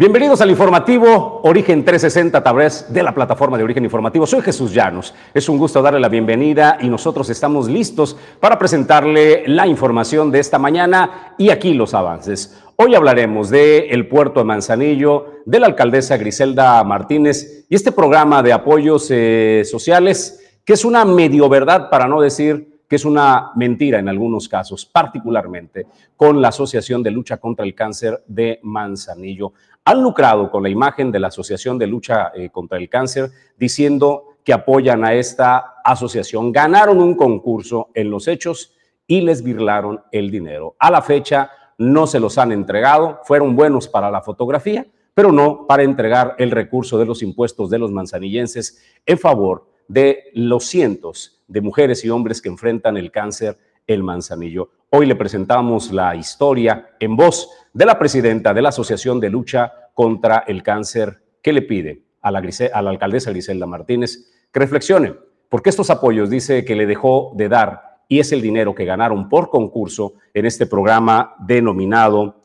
Bienvenidos al informativo Origen 360 a de la plataforma de Origen Informativo. Soy Jesús Llanos. Es un gusto darle la bienvenida y nosotros estamos listos para presentarle la información de esta mañana y aquí los avances. Hoy hablaremos del puerto de Manzanillo, de la alcaldesa Griselda Martínez y este programa de apoyos eh, sociales que es una medio verdad para no decir que es una mentira en algunos casos, particularmente con la Asociación de Lucha contra el Cáncer de Manzanillo han lucrado con la imagen de la Asociación de Lucha eh, contra el Cáncer diciendo que apoyan a esta asociación. Ganaron un concurso en los hechos y les virlaron el dinero. A la fecha no se los han entregado, fueron buenos para la fotografía, pero no para entregar el recurso de los impuestos de los manzanillenses en favor de los cientos de mujeres y hombres que enfrentan el cáncer el manzanillo. Hoy le presentamos la historia en voz de la presidenta de la Asociación de Lucha contra el Cáncer, que le pide a la, a la alcaldesa Griselda Martínez que reflexione, porque estos apoyos dice que le dejó de dar y es el dinero que ganaron por concurso en este programa denominado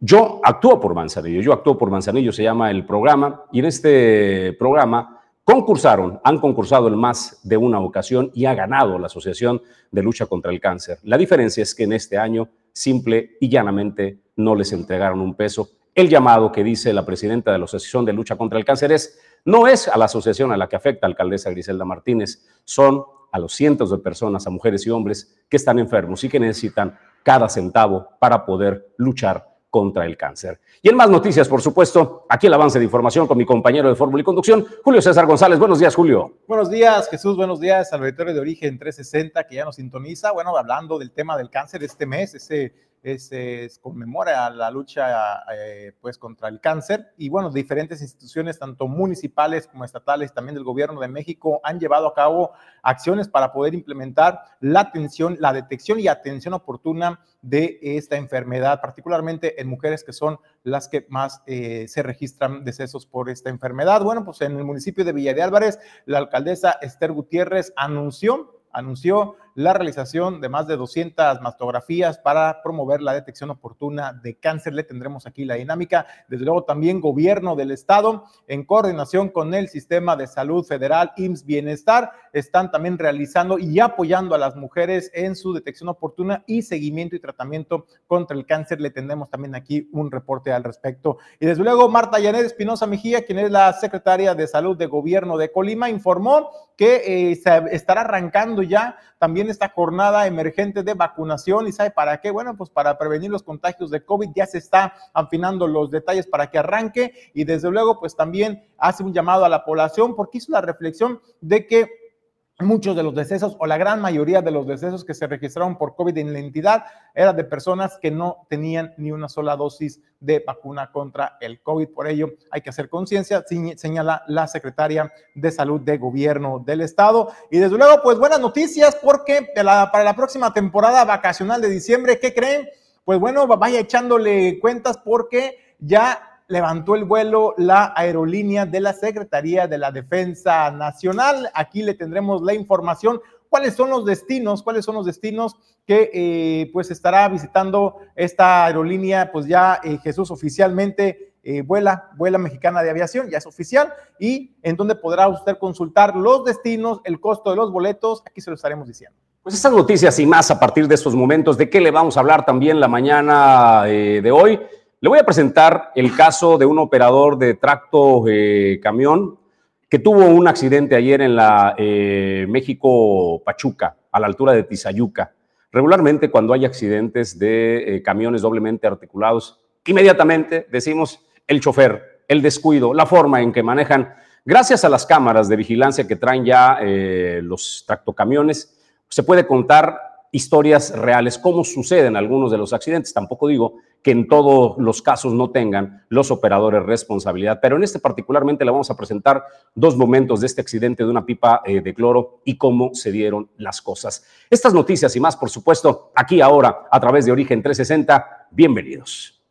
Yo actúo por Manzanillo, yo actúo por Manzanillo se llama el programa y en este programa concursaron, han concursado en más de una ocasión y ha ganado la Asociación de Lucha contra el Cáncer. La diferencia es que en este año simple y llanamente no les entregaron un peso. El llamado que dice la presidenta de la Asociación de Lucha contra el Cáncer es, no es a la asociación a la que afecta alcaldesa Griselda Martínez, son a los cientos de personas, a mujeres y hombres que están enfermos y que necesitan cada centavo para poder luchar contra el cáncer. Y en más noticias, por supuesto, aquí el avance de información con mi compañero de Fórmula y Conducción, Julio César González. Buenos días, Julio. Buenos días, Jesús. Buenos días al auditorio de Origen 360 que ya nos sintoniza. Bueno, hablando del tema del cáncer este mes, ese se conmemora la lucha eh, pues contra el cáncer y bueno, diferentes instituciones, tanto municipales como estatales, también del gobierno de México, han llevado a cabo acciones para poder implementar la atención, la detección y atención oportuna de esta enfermedad, particularmente en mujeres que son las que más eh, se registran decesos por esta enfermedad. Bueno, pues en el municipio de Villa de Álvarez, la alcaldesa Esther Gutiérrez anunció anunció la realización de más de 200 mastografías para promover la detección oportuna de cáncer. Le tendremos aquí la dinámica. Desde luego también gobierno del estado, en coordinación con el sistema de salud federal, IMSS Bienestar, están también realizando y apoyando a las mujeres en su detección oportuna y seguimiento y tratamiento contra el cáncer. Le tendremos también aquí un reporte al respecto. Y desde luego, Marta Yanet Espinosa Mejía, quien es la secretaria de salud de gobierno de Colima, informó que eh, se estará arrancando ya también esta jornada emergente de vacunación. ¿Y sabe para qué? Bueno, pues para prevenir los contagios de COVID. Ya se está afinando los detalles para que arranque y desde luego, pues también hace un llamado a la población porque hizo la reflexión de que Muchos de los decesos o la gran mayoría de los decesos que se registraron por COVID en la entidad eran de personas que no tenían ni una sola dosis de vacuna contra el COVID. Por ello, hay que hacer conciencia, señala la secretaria de Salud de Gobierno del Estado. Y desde luego, pues buenas noticias porque para la próxima temporada vacacional de diciembre, ¿qué creen? Pues bueno, vaya echándole cuentas porque ya levantó el vuelo la aerolínea de la Secretaría de la Defensa Nacional. Aquí le tendremos la información. ¿Cuáles son los destinos? ¿Cuáles son los destinos que eh, pues estará visitando esta aerolínea? Pues ya eh, Jesús oficialmente eh, vuela, vuela mexicana de aviación, ya es oficial, y en donde podrá usted consultar los destinos, el costo de los boletos, aquí se lo estaremos diciendo. Pues estas noticias y más a partir de estos momentos, ¿de qué le vamos a hablar también la mañana de hoy? Le voy a presentar el caso de un operador de tracto eh, camión que tuvo un accidente ayer en la eh, México Pachuca, a la altura de Tizayuca. Regularmente cuando hay accidentes de eh, camiones doblemente articulados, inmediatamente decimos el chofer, el descuido, la forma en que manejan. Gracias a las cámaras de vigilancia que traen ya los tractocamiones, se puede contar historias reales, cómo suceden algunos de los accidentes. Tampoco digo que en todos los casos no tengan los operadores responsabilidad. Pero en este particularmente le vamos a presentar dos momentos de este accidente de una pipa eh, de cloro y cómo se dieron las cosas. Estas noticias y más, por supuesto, aquí ahora a través de Origen 360. Bienvenidos.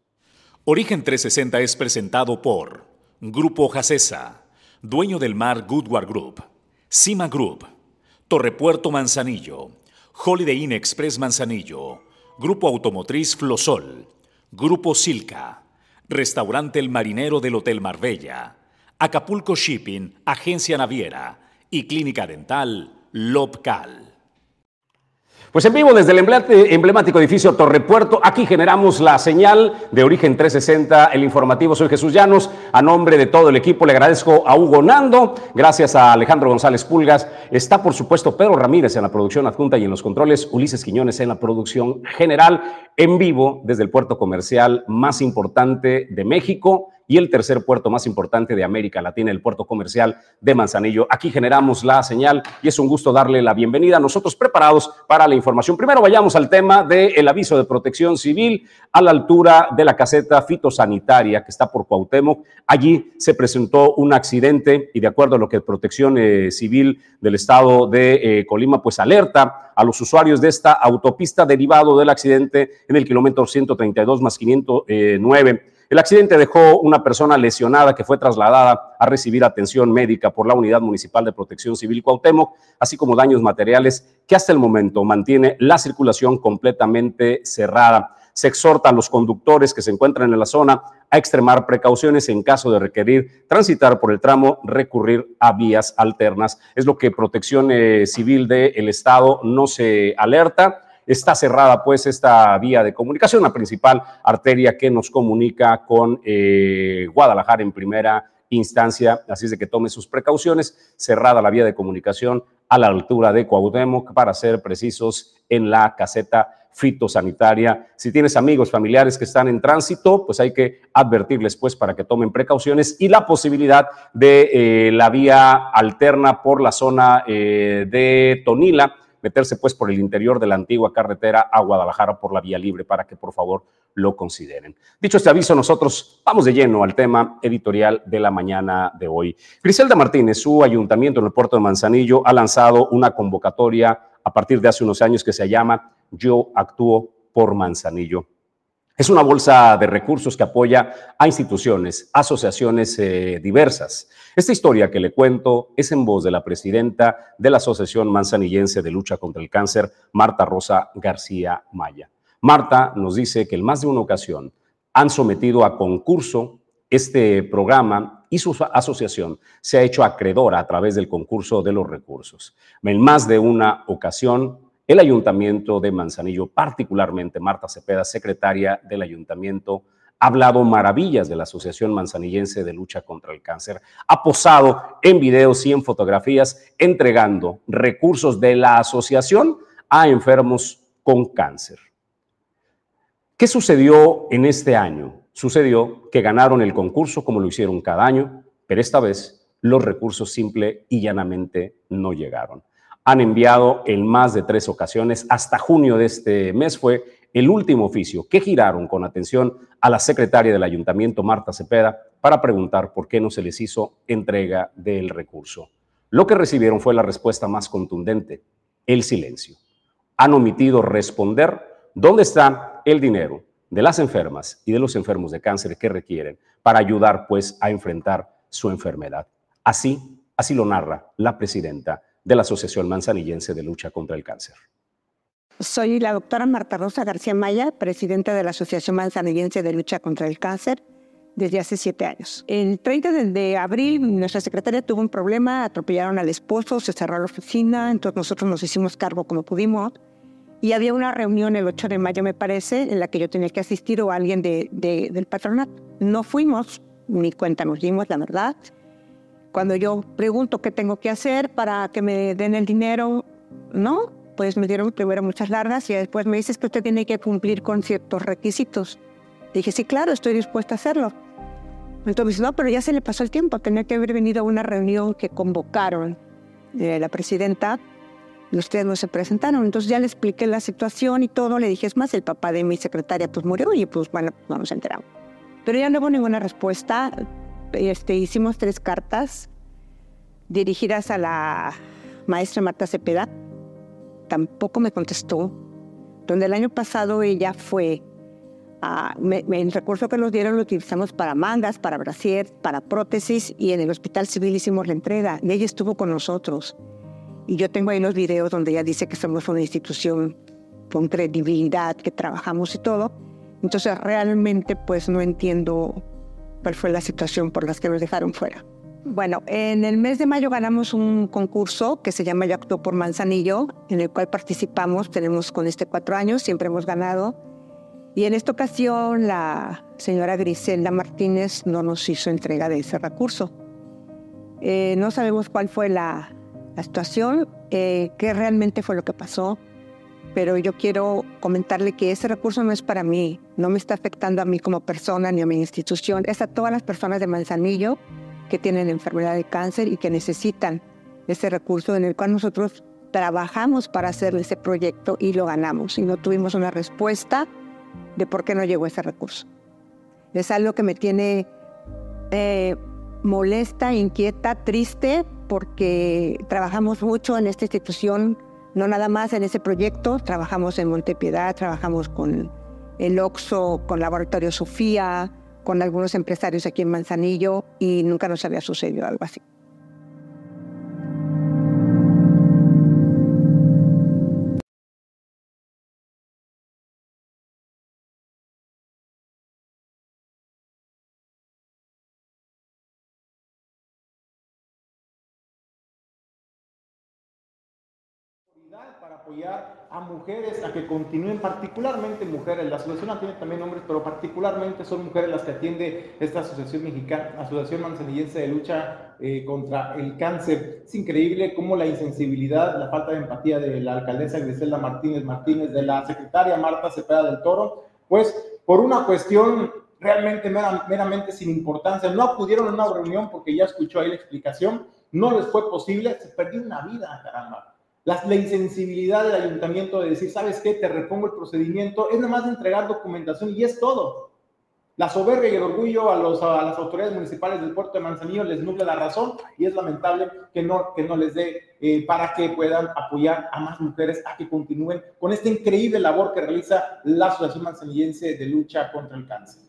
Origen 360 es presentado por Grupo Jacesa, dueño del mar Goodward Group, Cima Group, Torrepuerto Manzanillo, Holiday Inn Express Manzanillo, Grupo Automotriz Flosol, Grupo Silca, Restaurante El Marinero del Hotel Marbella, Acapulco Shipping, Agencia Naviera y Clínica Dental Lobcal. Pues en vivo desde el emblemático edificio Torrepuerto, aquí generamos la señal de Origen 360, el informativo. Soy Jesús Llanos. A nombre de todo el equipo le agradezco a Hugo Nando, gracias a Alejandro González Pulgas. Está por supuesto Pedro Ramírez en la producción adjunta y en los controles, Ulises Quiñones en la producción general, en vivo desde el puerto comercial más importante de México y el tercer puerto más importante de América Latina, el puerto comercial de Manzanillo. Aquí generamos la señal y es un gusto darle la bienvenida. Nosotros preparados para la información. Primero vayamos al tema del aviso de protección civil a la altura de la caseta fitosanitaria que está por Cuauhtémoc. Allí se presentó un accidente y de acuerdo a lo que Protección eh, Civil del Estado de eh, Colima pues alerta a los usuarios de esta autopista derivado del accidente en el kilómetro 132 más 509 el accidente dejó una persona lesionada que fue trasladada a recibir atención médica por la Unidad Municipal de Protección Civil Cuauhtémoc, así como daños materiales que hasta el momento mantiene la circulación completamente cerrada. Se exhorta a los conductores que se encuentran en la zona a extremar precauciones en caso de requerir transitar por el tramo, recurrir a vías alternas. Es lo que Protección eh, Civil del Estado no se alerta está cerrada pues esta vía de comunicación, la principal arteria que nos comunica con eh, Guadalajara en primera instancia, así es de que tome sus precauciones, cerrada la vía de comunicación a la altura de Cuauhtémoc para ser precisos en la caseta fitosanitaria. Si tienes amigos, familiares que están en tránsito, pues hay que advertirles pues para que tomen precauciones y la posibilidad de eh, la vía alterna por la zona eh, de Tonila, meterse pues por el interior de la antigua carretera a Guadalajara por la vía libre para que por favor lo consideren. Dicho este aviso, nosotros vamos de lleno al tema editorial de la mañana de hoy. Griselda Martínez, su ayuntamiento en el puerto de Manzanillo, ha lanzado una convocatoria a partir de hace unos años que se llama Yo actúo por Manzanillo. Es una bolsa de recursos que apoya a instituciones, asociaciones eh, diversas. Esta historia que le cuento es en voz de la presidenta de la Asociación Manzanillense de Lucha contra el Cáncer, Marta Rosa García Maya. Marta nos dice que en más de una ocasión han sometido a concurso este programa y su asociación se ha hecho acreedora a través del concurso de los recursos. En más de una ocasión el ayuntamiento de Manzanillo, particularmente Marta Cepeda, secretaria del ayuntamiento, ha hablado maravillas de la Asociación Manzanillense de Lucha contra el Cáncer. Ha posado en videos y en fotografías entregando recursos de la asociación a enfermos con cáncer. ¿Qué sucedió en este año? Sucedió que ganaron el concurso como lo hicieron cada año, pero esta vez los recursos simple y llanamente no llegaron han enviado en más de tres ocasiones. Hasta junio de este mes fue el último oficio que giraron con atención a la secretaria del ayuntamiento, Marta Cepeda, para preguntar por qué no se les hizo entrega del recurso. Lo que recibieron fue la respuesta más contundente, el silencio. Han omitido responder dónde está el dinero de las enfermas y de los enfermos de cáncer que requieren para ayudar pues a enfrentar su enfermedad. Así, así lo narra la presidenta de la Asociación Manzanillense de Lucha contra el Cáncer. Soy la doctora Marta Rosa García Maya, presidenta de la Asociación Manzanillense de Lucha contra el Cáncer desde hace siete años. El 30 de abril nuestra secretaria tuvo un problema, atropellaron al esposo, se cerró la oficina, entonces nosotros nos hicimos cargo como pudimos y había una reunión el 8 de mayo, me parece, en la que yo tenía que asistir o alguien de, del patronato. No fuimos, ni cuenta nos dimos, la verdad. Cuando yo pregunto qué tengo que hacer para que me den el dinero, no, pues me dieron primero muchas largas y después me dices que usted tiene que cumplir con ciertos requisitos. Dije, sí, claro, estoy dispuesta a hacerlo. Entonces me dice, no, pero ya se le pasó el tiempo, tenía que haber venido a una reunión que convocaron eh, la presidenta y ustedes no se presentaron. Entonces ya le expliqué la situación y todo, le dije, es más, el papá de mi secretaria pues murió y pues bueno, no nos enteramos. Pero ya no hubo ninguna respuesta, este, hicimos tres cartas dirigidas a la maestra Marta Cepeda. Tampoco me contestó. Donde el año pasado ella fue, a, el recurso que nos dieron lo utilizamos para mangas, para brasier, para prótesis y en el hospital civil hicimos la entrega. Y ella estuvo con nosotros. Y yo tengo ahí los videos donde ella dice que somos una institución con credibilidad, que trabajamos y todo. Entonces realmente pues no entiendo cuál fue la situación por la que nos dejaron fuera. Bueno, en el mes de mayo ganamos un concurso que se llama Yo Actúo por Manzanillo, en el cual participamos, tenemos con este cuatro años, siempre hemos ganado. Y en esta ocasión la señora Griselda Martínez no nos hizo entrega de ese recurso. Eh, no sabemos cuál fue la, situación, eh, qué realmente fue lo que pasó, pero yo quiero comentarle que ese recurso no es para mí, no me está afectando a mí como persona ni a mi institución, es a todas las personas de Manzanillo que tienen enfermedad de cáncer y que necesitan ese recurso en el cual nosotros trabajamos para hacer ese proyecto y lo ganamos y no tuvimos una respuesta de por qué no llegó ese recurso. Es algo que me tiene eh, molesta, inquieta, triste, porque trabajamos mucho en esta institución, no nada más en ese proyecto, trabajamos en Montepiedad, trabajamos con el OXO, con Laboratorio Sofía, con algunos empresarios aquí en Manzanillo y nunca nos había sucedido algo así. Apoyar a mujeres a que continúen, particularmente mujeres. La asociación tiene también hombres, pero particularmente son mujeres las que atiende esta asociación mexicana, Asociación Manzanillense de Lucha eh, contra el Cáncer. Es increíble cómo la insensibilidad, la falta de empatía de la alcaldesa Griselda Martínez Martínez, de la secretaria Marta Cepeda del Toro, pues por una cuestión realmente meramente sin importancia, no acudieron a una reunión porque ya escuchó ahí la explicación, no les fue posible, se perdió una vida, caramba la, insensibilidad del ayuntamiento de decir, ¿sabes qué? Te repongo el procedimiento, es nada más de entregar documentación y es todo. La soberbia y el orgullo a, los, a las autoridades municipales del puerto de Manzanillo les nubla la razón y es lamentable que no, que no les dé eh, para que puedan apoyar a más mujeres a que continúen con esta increíble labor que realiza la Asociación Manzanillense de Lucha contra el Cáncer.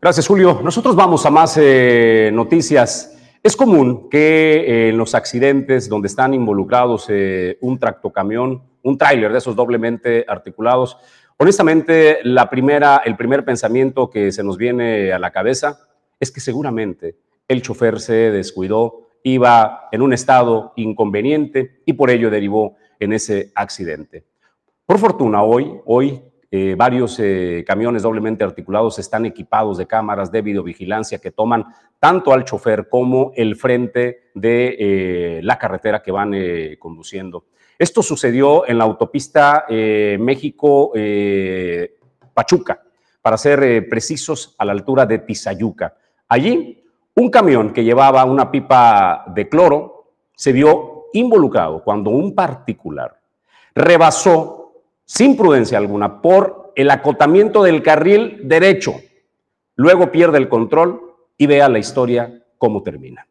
Gracias, Julio. Nosotros vamos a más eh, noticias. Es común que eh, en los accidentes donde están involucrados eh, un tractocamión, un tráiler de esos doblemente articulados, honestamente la primera, el primer pensamiento que se nos viene a la cabeza es que seguramente el chofer se descuidó, iba en un estado inconveniente y por ello derivó en ese accidente. Por fortuna, hoy, hoy eh, varios eh, camiones doblemente articulados están equipados de cámaras de videovigilancia que toman tanto al chofer como el frente de eh, la carretera que van conduciendo. Esto sucedió en la autopista México-Pachuca, para ser precisos, a la altura de Tizayuca. Allí, un camión que llevaba una pipa de cloro se vio involucrado cuando un particular rebasó sin prudencia alguna, por el acotamiento del carril derecho. Luego pierde el control y vea la historia cómo termina.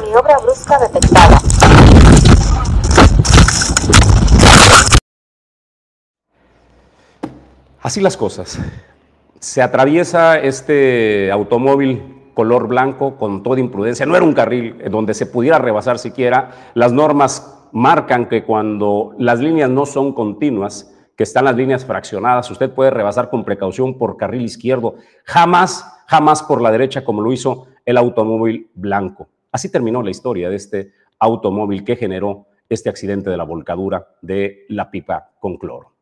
Maniobra brusca detectada. Así las cosas. Se atraviesa este automóvil color blanco con toda imprudencia. No era un carril donde se pudiera rebasar siquiera. Las normas marcan que cuando las líneas no son continuas, que están las líneas fraccionadas, usted puede rebasar con precaución por carril izquierdo, jamás, jamás por la derecha como lo hizo el automóvil blanco. Así terminó la historia de este automóvil que generó este accidente de la volcadura de la pipa con cloro.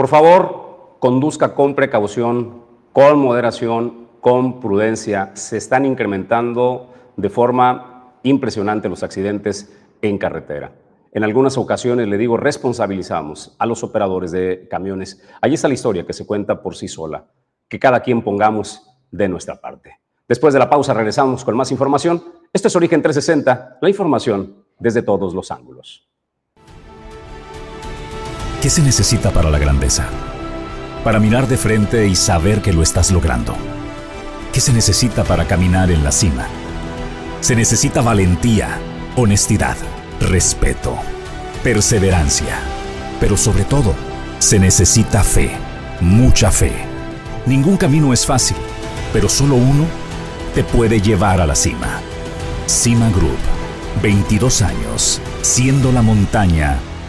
Por favor, conduzca con precaución, con moderación, con prudencia. Se están incrementando de forma impresionante los accidentes en carretera. En algunas ocasiones, le digo, responsabilizamos a los operadores de camiones. Allí está la historia que se cuenta por sí sola. Que cada quien pongamos de nuestra parte. Después de la pausa regresamos con más información. Esto es Origen 360, la información desde todos los ángulos. ¿Qué se necesita para la grandeza? Para mirar de frente y saber que lo estás logrando. ¿Qué se necesita para caminar en la cima? Se necesita valentía, honestidad, respeto, perseverancia, pero sobre todo, se necesita fe, mucha fe. Ningún camino es fácil, pero solo uno te puede llevar a la cima. Cima Group, 22 años, siendo la montaña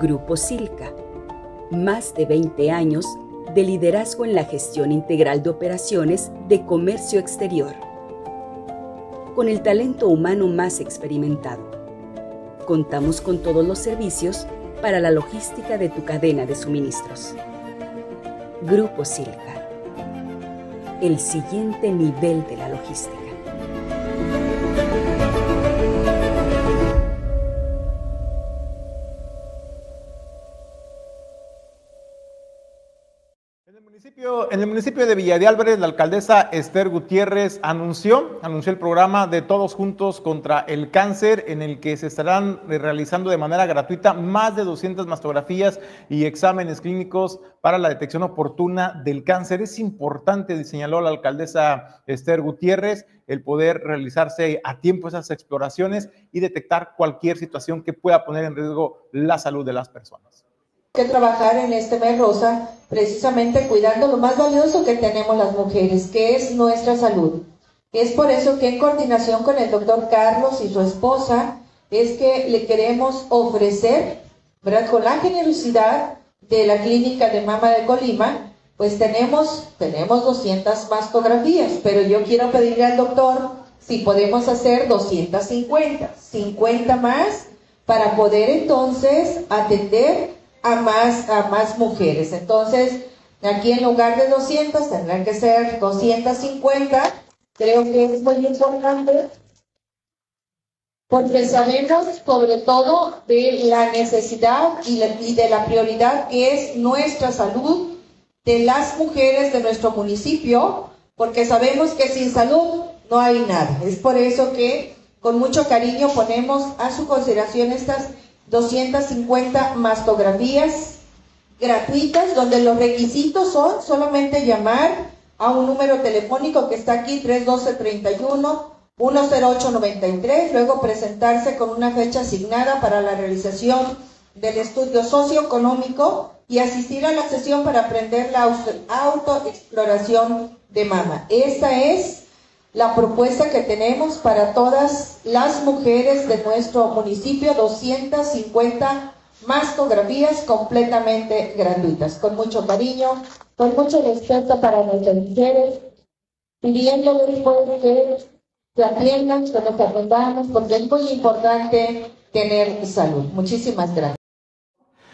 Grupo Silca. Más de 20 años de liderazgo en la gestión integral de operaciones de comercio exterior. Con el talento humano más experimentado. Contamos con todos los servicios para la logística de tu cadena de suministros. Grupo Silca el siguiente nivel de la logística. En el municipio de Villa de Álvarez, la alcaldesa Esther Gutiérrez anunció, anunció el programa de Todos Juntos contra el Cáncer, en el que se estarán realizando de manera gratuita más de 200 mastografías y exámenes clínicos para la detección oportuna del cáncer. Es importante, señaló la alcaldesa Esther Gutiérrez, el poder realizarse a tiempo esas exploraciones y detectar cualquier situación que pueda poner en riesgo la salud de las personas que trabajar en este mes rosa precisamente cuidando lo más valioso que tenemos las mujeres, que es nuestra salud. Es por eso que en coordinación con el doctor Carlos y su esposa, es que le queremos ofrecer, ¿verdad? Con la generosidad de la clínica de mama de Colima, pues tenemos, tenemos 200 mastografías, pero yo quiero pedirle al doctor si podemos hacer 250, 50 más, para poder entonces atender a más, a más mujeres. Entonces, aquí en lugar de 200 tendrán que ser 250. Creo que es muy importante porque sabemos sobre todo de la necesidad y, y de la prioridad que es nuestra salud de las mujeres de nuestro municipio, porque sabemos que sin salud no hay nada. Es por eso que con mucho cariño ponemos a su consideración estas 250 mastografías gratuitas, donde los requisitos son solamente llamar a un número telefónico que está aquí, 312-31. 10893, luego presentarse con una fecha asignada para la realización del estudio socioeconómico y asistir a la sesión para aprender la autoexploración de mama. Esta es la propuesta que tenemos para todas las mujeres de nuestro municipio, 250 mastografías completamente gratuitas, con mucho cariño, con mucho respeto para nuestras mujeres, pidiéndoles pues, que se atiendan, que nos porque es muy importante tener salud. Muchísimas gracias.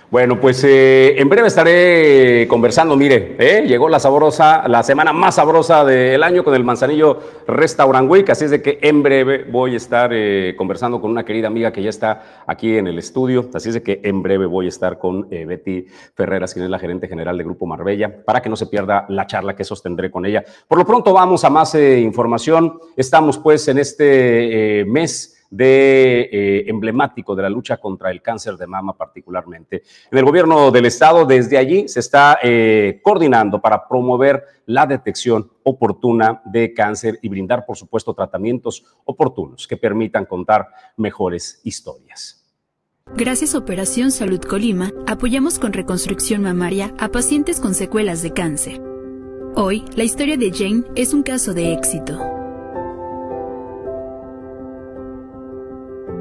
Bueno, pues eh, en breve estaré conversando. Mire, eh, llegó la sabrosa, la semana más sabrosa del año con el Manzanillo Restaurant Week. Así es de que en breve voy a estar eh, conversando con una querida amiga que ya está aquí en el estudio. Así es de que en breve voy a estar con Betty Ferreras, quien es la gerente general de Grupo Marbella, para que no se pierda la charla que sostendré con ella. Por lo pronto vamos a más información. Estamos pues en este mes de eh, emblemático de la lucha contra el cáncer de mama particularmente. En el gobierno del estado, desde allí se está eh, coordinando para promover la detección oportuna de cáncer y brindar, por supuesto, tratamientos oportunos que permitan contar mejores historias. Gracias a Operación Salud Colima, apoyamos con reconstrucción mamaria a pacientes con secuelas de cáncer. Hoy, la historia de Jane es un caso de éxito.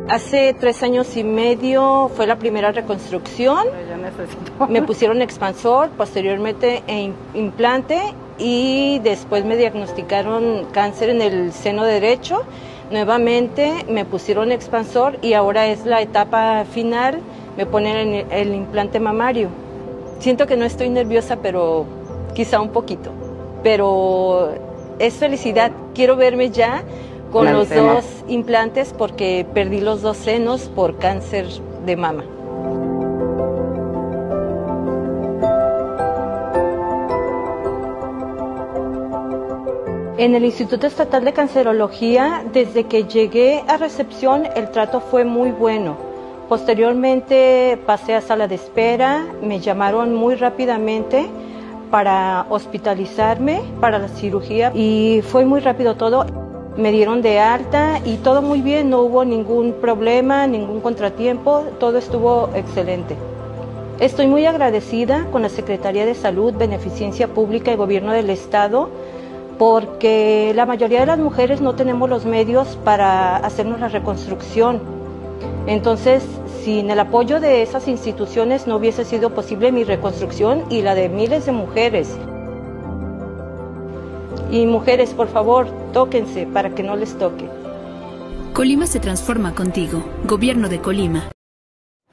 Hace tres años y medio fue la primera reconstrucción. Me pusieron expansor, posteriormente e implante y después me diagnosticaron cáncer en el seno derecho. Nuevamente me pusieron expansor y ahora es la etapa final, me ponen el, el implante mamario. Siento que no estoy nerviosa, pero quizá un poquito. Pero es felicidad. Quiero verme ya con los dos implantes porque perdí los dos senos por cáncer de mama. En el Instituto Estatal de Cancerología, desde que llegué a recepción, el trato fue muy bueno. Posteriormente pasé a sala de espera, me llamaron muy rápidamente para hospitalizarme para la cirugía y fue muy rápido todo. Me dieron de alta y todo muy bien, no hubo ningún problema, ningún contratiempo, todo estuvo excelente. Estoy muy agradecida con la Secretaría de Salud, Beneficencia Pública y Gobierno del Estado porque la mayoría de las mujeres no tenemos los medios para hacernos la reconstrucción. Entonces, sin el apoyo de esas instituciones no hubiese sido posible mi reconstrucción y la de miles de mujeres. Y mujeres, por favor, tóquense para que no les toque. Colima se transforma contigo. Gobierno de Colima.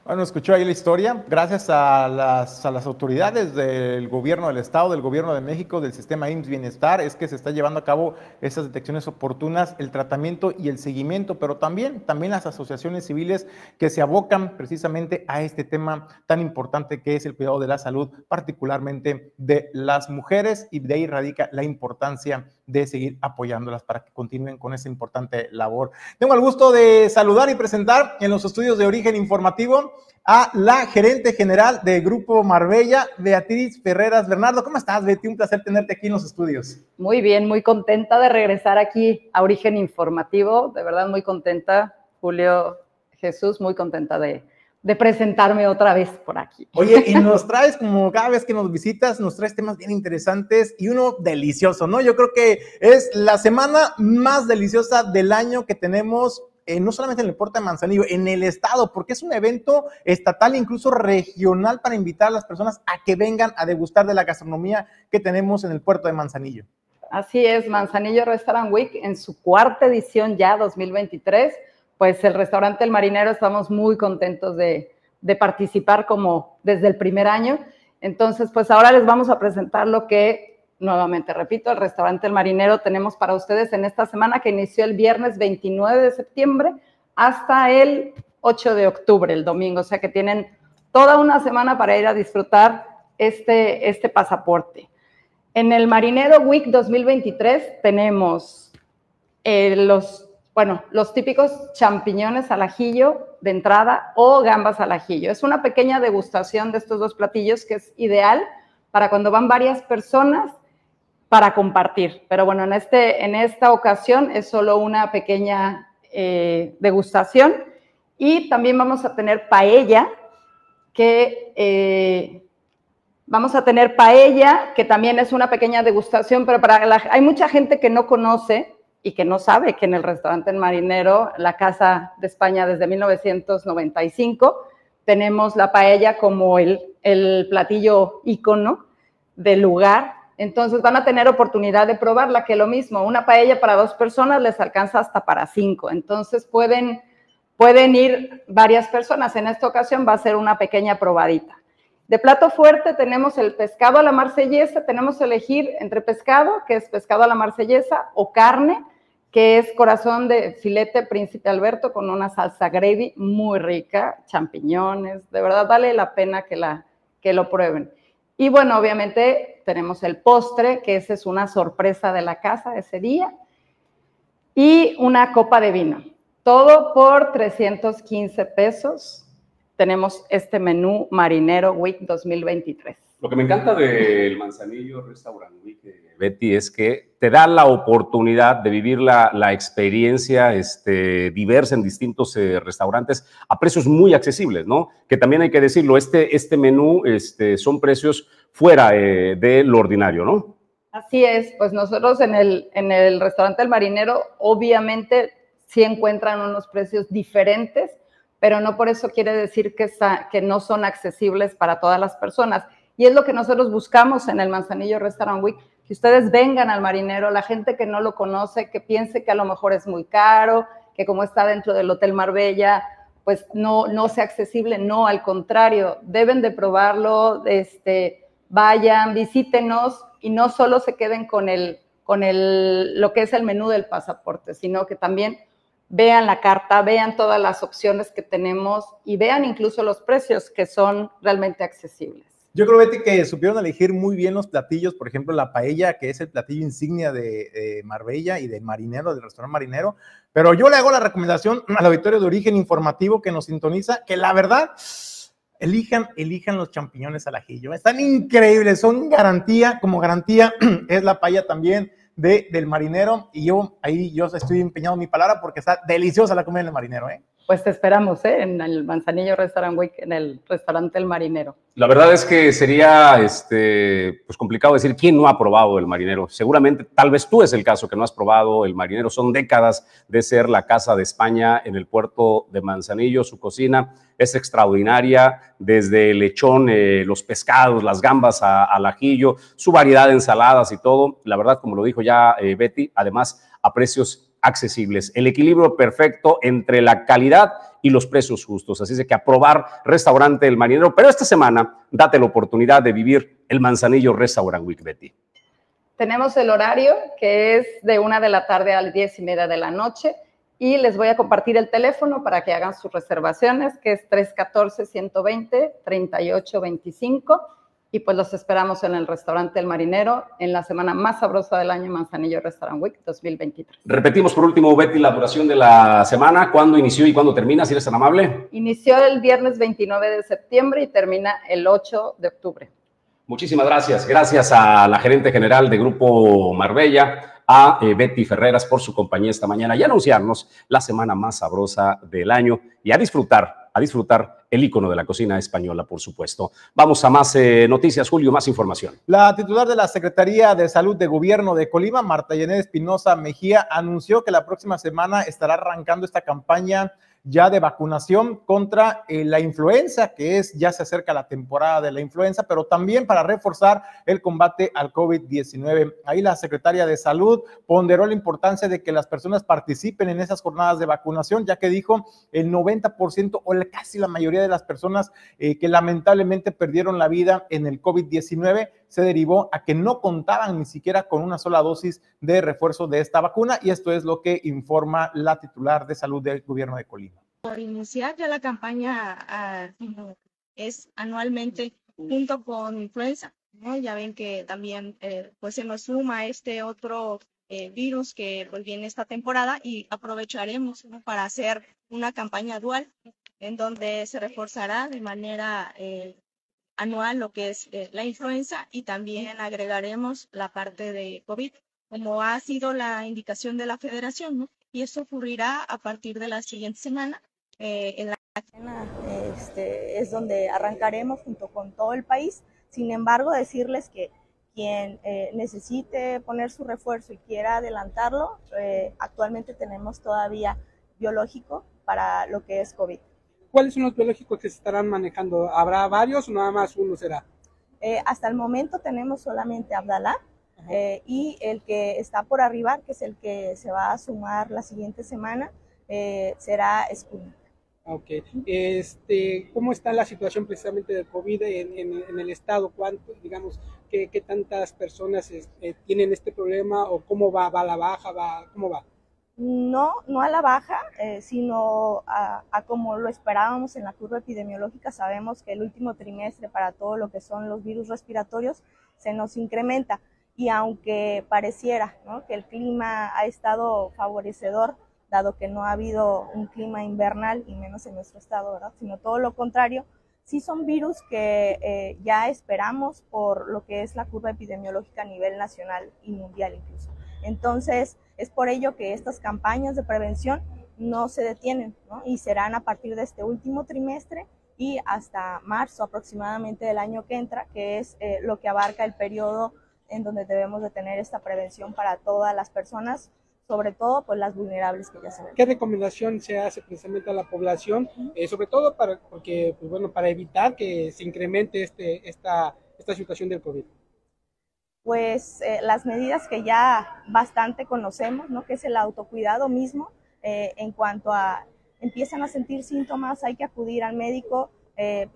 Bueno, escuchó ahí la historia. Gracias a las, a las, autoridades del gobierno del Estado, del gobierno de México, del sistema IMSS Bienestar, es que se está llevando a cabo esas detecciones oportunas, el tratamiento y el seguimiento, pero también, también las asociaciones civiles que se abocan precisamente a este tema tan importante que es el cuidado de la salud, particularmente de las mujeres, y de ahí radica la importancia de seguir apoyándolas para que continúen con esa importante labor. Tengo el gusto de saludar y presentar en los estudios de origen informativo a la gerente general de Grupo Marbella, Beatriz Ferreras Bernardo. ¿Cómo estás, Betty? Un placer tenerte aquí en los estudios. Muy bien, muy contenta de regresar aquí a Origen Informativo. De verdad, muy contenta. Julio Jesús, muy contenta de, de presentarme otra vez por aquí. Oye, y nos traes como cada vez que nos visitas, nos traes temas bien interesantes y uno delicioso, ¿no? Yo creo que es la semana más deliciosa del año que tenemos. Eh, no solamente en el puerto de Manzanillo, en el estado, porque es un evento estatal, incluso regional, para invitar a las personas a que vengan a degustar de la gastronomía que tenemos en el puerto de Manzanillo. Así es, Manzanillo Restaurant Week en su cuarta edición ya 2023 pues el restaurante El Marinero estamos muy contentos de, de, participar como desde el primer año. Entonces, pues ahora les vamos a presentar lo que, nuevamente repito, el restaurante El Marinero tenemos para ustedes en esta semana que inició el viernes 29 de septiembre hasta el 8 de octubre, el domingo. O sea que tienen toda una semana para ir a disfrutar este, este pasaporte. En el Marinero Week 2023 tenemos eh, los bueno, los típicos champiñones al ajillo de entrada o gambas al ajillo. Es una pequeña degustación de estos dos platillos que es ideal para cuando van varias personas para compartir. Pero bueno, en, este, en esta ocasión es solo una pequeña eh, degustación. Y también vamos a tener paella, que eh, vamos a tener paella, que también es una pequeña degustación, pero para hay mucha gente que no conoce y que no sabe que en el restaurante El Marinero, la Casa de España desde 1995, tenemos la paella como el, el platillo ícono del lugar. Entonces van a tener oportunidad de probarla, que lo mismo, una paella para dos personas les alcanza hasta para cinco. Entonces pueden, pueden ir varias personas. En esta ocasión va a ser una pequeña probadita. De plato fuerte tenemos el pescado a la marsellesa, tenemos que elegir entre pescado, que es pescado a la marsellesa, o carne, que es corazón de filete Príncipe Alberto con una salsa gravy muy rica, champiñones, de verdad vale la pena que, la, que lo prueben. Y bueno, obviamente tenemos el postre, que esa es una sorpresa de la casa ese día, y una copa de vino. Todo por 315 pesos. Tenemos este menú marinero Week 2023. Lo que me encanta del Manzanillo Restaurant Week, Betty, es que te da la oportunidad de vivir la, la experiencia este, diversa en distintos eh, restaurantes a precios muy accesibles, ¿no? Que también hay que decirlo, este, este menú este, son precios fuera eh, de lo ordinario, ¿no? Así es, pues nosotros en el, en el restaurante El Marinero obviamente sí encuentran unos precios diferentes, pero no por eso quiere decir que, que no son accesibles para todas las personas. Y es lo que nosotros buscamos en el Manzanillo Restaurant Week, que ustedes vengan al marinero, la gente que no lo conoce, que piense que a lo mejor es muy caro, que como está dentro del Hotel Marbella, pues no, no sea accesible, no, al contrario, deben de probarlo, este, vayan, visítenos y no solo se queden con, el, con el, lo que es el menú del pasaporte, sino que también vean la carta, vean todas las opciones que tenemos y vean incluso los precios que son realmente accesibles. Yo creo, Betty, que supieron elegir muy bien los platillos, por ejemplo, la paella, que es el platillo insignia de, Marbella y de Marinero, del restaurante Marinero. Pero yo le hago la recomendación al auditorio de origen informativo que nos sintoniza, que la verdad, elijan, elijan los champiñones al ajillo. Están increíbles, son garantía, como garantía es la paella también de, del marinero. Y yo ahí yo estoy empeñado en mi palabra porque está deliciosa la comida del marinero, ¿eh? Pues te esperamos, ¿eh? En el Manzanillo Restaurant en el restaurante El Marinero. La verdad es que sería este, pues complicado decir quién no ha probado el marinero. Seguramente, tal vez tú es el caso que no has probado el marinero. Son décadas de ser la casa de España en el puerto de Manzanillo. Su cocina es extraordinaria, desde el lechón, eh, los pescados, las gambas al ajillo, su variedad de ensaladas y todo. La verdad, como lo dijo ya eh, Betty, además a precios accesibles, el equilibrio perfecto entre la calidad y los precios justos. Así es que aprobar Restaurante El Marinero, pero esta semana date la oportunidad de vivir el Manzanillo Restaurant Week, Betty. Tenemos el horario que es de una de la tarde a las diez y media de la noche y les voy a compartir el teléfono para que hagan sus reservaciones, que es 314-120-3825 y pues los esperamos en el restaurante El Marinero en la semana más sabrosa del año Manzanillo Restaurant Week 2023. Repetimos por último, Betty, la duración de la semana, cuándo inició y cuándo termina, si eres tan amable. Inició el viernes 29 de septiembre y termina el 8 de octubre. Muchísimas gracias. Gracias a la gerente general de Grupo Marbella, a eh, Betty Ferreras por su compañía esta mañana y anunciarnos la semana más sabrosa del año y a disfrutar a disfrutar el icono de la cocina española, por supuesto. Vamos a más eh, noticias, Julio, más información. La titular de la Secretaría de Salud de Gobierno de Colima, Marta Yanet Espinosa Mejía, anunció que la próxima semana estará arrancando esta campaña ya de vacunación contra eh, la influenza, que es ya se acerca la temporada de la influenza, pero también para reforzar el combate al COVID-19. Ahí la secretaria de Salud ponderó la importancia de que las personas participen en esas jornadas de vacunación, ya que dijo el 90% o casi la mayoría de las personas eh, que lamentablemente perdieron la vida en el COVID-19 se derivó a que no contaban ni siquiera con una sola dosis de refuerzo de esta vacuna y esto es lo que informa la titular de salud del gobierno de Colima. Por iniciar ya la campaña ah, es anualmente junto con influenza, ¿no? Ya ven que también eh, pues se nos suma este otro eh, virus que pues viene esta temporada y aprovecharemos para hacer una campaña dual en donde se reforzará de manera eh, anual lo que es la influenza y también agregaremos la parte de COVID, como ha sido la indicación de la federación, ¿no? Y eso ocurrirá a partir de la siguiente semana eh, en la este, es donde arrancaremos junto con todo el país. Sin embargo, decirles que quien eh, necesite poner su refuerzo y quiera adelantarlo, eh, actualmente tenemos todavía biológico para lo que es COVID. ¿Cuáles son los biológicos que se estarán manejando? ¿Habrá varios o nada más uno será? hasta el momento tenemos solamente Abdalá y el que está por arribar, que es el que se va a sumar la siguiente semana, será Sputnik. Ok. Este, ¿Cómo está la situación precisamente del COVID en, el estado? ¿Cuánto, digamos, qué, tantas personas este, tienen este problema o cómo va? ¿Va a la baja? Va, ¿Cómo va? No, no a la baja, eh, sino a, como lo esperábamos en la curva epidemiológica. Sabemos que el último trimestre para todo lo que son los virus respiratorios se nos incrementa y aunque pareciera que el clima ha estado favorecedor dado que no ha habido un clima invernal y menos en nuestro estado, ¿verdad? Sino todo lo contrario, sí son virus que eh, ya esperamos por lo que es la curva epidemiológica a nivel nacional y mundial incluso. Entonces, es por ello que estas campañas de prevención no se detienen ¿no? y serán a partir de este último trimestre y hasta marzo aproximadamente del año que entra, que es eh, lo que abarca el periodo en donde debemos de tener esta prevención para todas las personas, sobre todo pues las vulnerables que ya sabemos. ¿Qué recomendación se hace precisamente a la población, eh, sobre todo para, porque, pues, bueno, para evitar que se incremente este, esta, esta situación del COVID? Pues eh, las medidas que ya bastante conocemos, ¿no? que es el autocuidado mismo, eh, en cuanto a empiezan a sentir síntomas, hay que acudir al médico,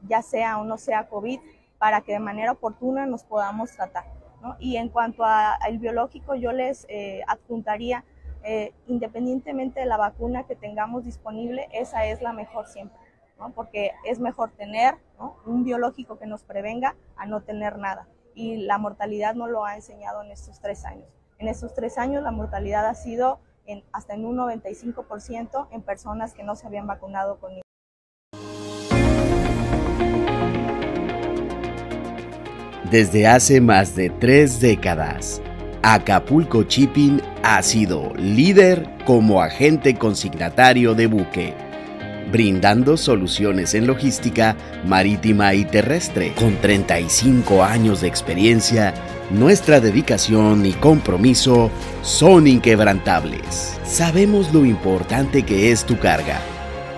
ya sea o no sea COVID, para que de manera oportuna nos podamos tratar. ¿no? Y en cuanto al biológico, yo les adjuntaría eh, independientemente de la vacuna que tengamos disponible, esa es la mejor siempre, ¿no? porque es mejor tener un biológico que nos prevenga a no tener nada. Y la mortalidad no lo ha enseñado en estos tres años. En estos tres años la mortalidad ha sido en, hasta en un 95% en personas que no se habían vacunado con Desde hace más de tres décadas, Acapulco Shipping ha sido líder como agente consignatario de buque, brindando soluciones en logística marítima y terrestre. Con 35 años de experiencia, nuestra dedicación y compromiso son inquebrantables. Sabemos lo importante que es tu carga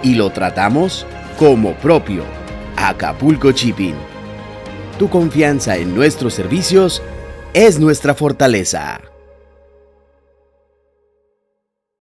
y lo tratamos como propio. Acapulco Shipping. Tu confianza en nuestros servicios es nuestra fortaleza.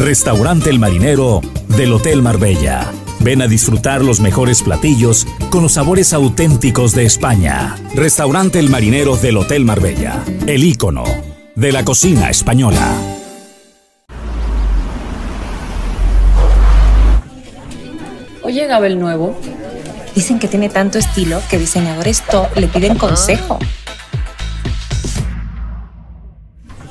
Restaurante El Marinero del Hotel Marbella. Ven a disfrutar los mejores platillos con los sabores auténticos de España. Restaurante El Marinero del Hotel Marbella. El ícono de la cocina española. Hoy llega el nuevo. Dicen que tiene tanto estilo que diseñadores top le piden consejo.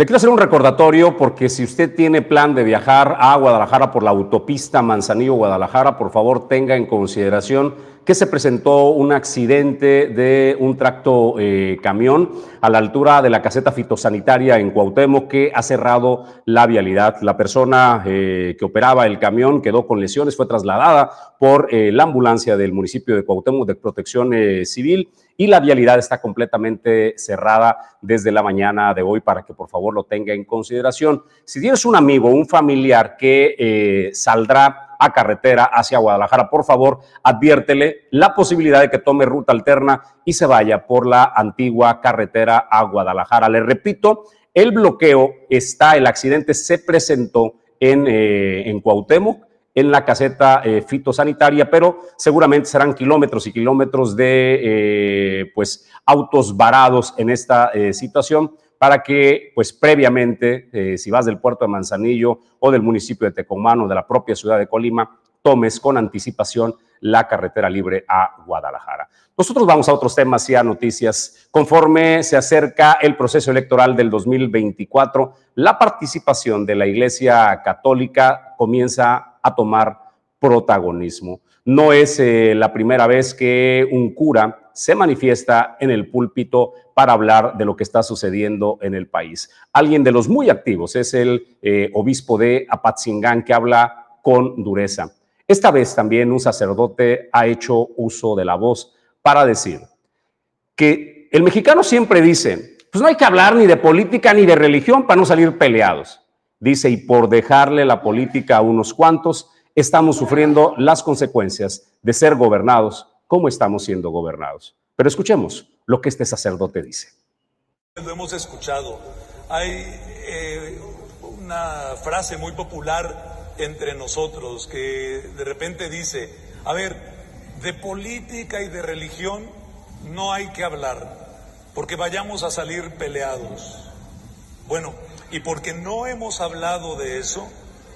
Le quiero hacer un recordatorio porque si usted tiene plan de viajar a Guadalajara por la autopista Manzanillo-Guadalajara, por favor tenga en consideración que se presentó un accidente de un tracto eh, camión a la altura de la caseta fitosanitaria en Cuauhtémoc que ha cerrado la vialidad. La persona eh, que operaba el camión quedó con lesiones, fue trasladada por eh, la ambulancia del municipio de Cuauhtémoc de Protección Civil y la vialidad está completamente cerrada desde la mañana de hoy para que por favor lo tenga en consideración. Si tienes un amigo, un familiar que saldrá a carretera hacia Guadalajara, por favor, adviértele la posibilidad de que tome ruta alterna y se vaya por la antigua carretera a Guadalajara. Le repito, el bloqueo está, el accidente se presentó en, eh, Cuauhtémoc, en la caseta eh, fitosanitaria, pero seguramente serán kilómetros y kilómetros de eh, pues, autos varados en esta situación para que, pues previamente, eh, si vas del puerto de Manzanillo o del municipio de Tecomán o de la propia ciudad de Colima, tomes con anticipación la carretera libre a Guadalajara. Nosotros vamos a otros temas y a noticias. Conforme se acerca el proceso electoral del 2024, la participación de la Iglesia Católica comienza a tomar protagonismo. No es eh, la primera vez que un cura se manifiesta en el púlpito para hablar de lo que está sucediendo en el país. Alguien de los muy activos es el eh, obispo de Apatzingán que habla con dureza. Esta vez también un sacerdote ha hecho uso de la voz para decir que el mexicano siempre dice, pues no hay que hablar ni de política ni de religión para no salir peleados. Dice, y por dejarle la política a unos cuantos, estamos sufriendo las consecuencias de ser gobernados como estamos siendo gobernados. Pero escuchemos lo que este sacerdote dice. Lo hemos escuchado. Hay eh, una frase muy popular entre nosotros que de repente dice, a ver, de política y de religión no hay que hablar, porque vayamos a salir peleados. Bueno, y porque no hemos hablado de eso,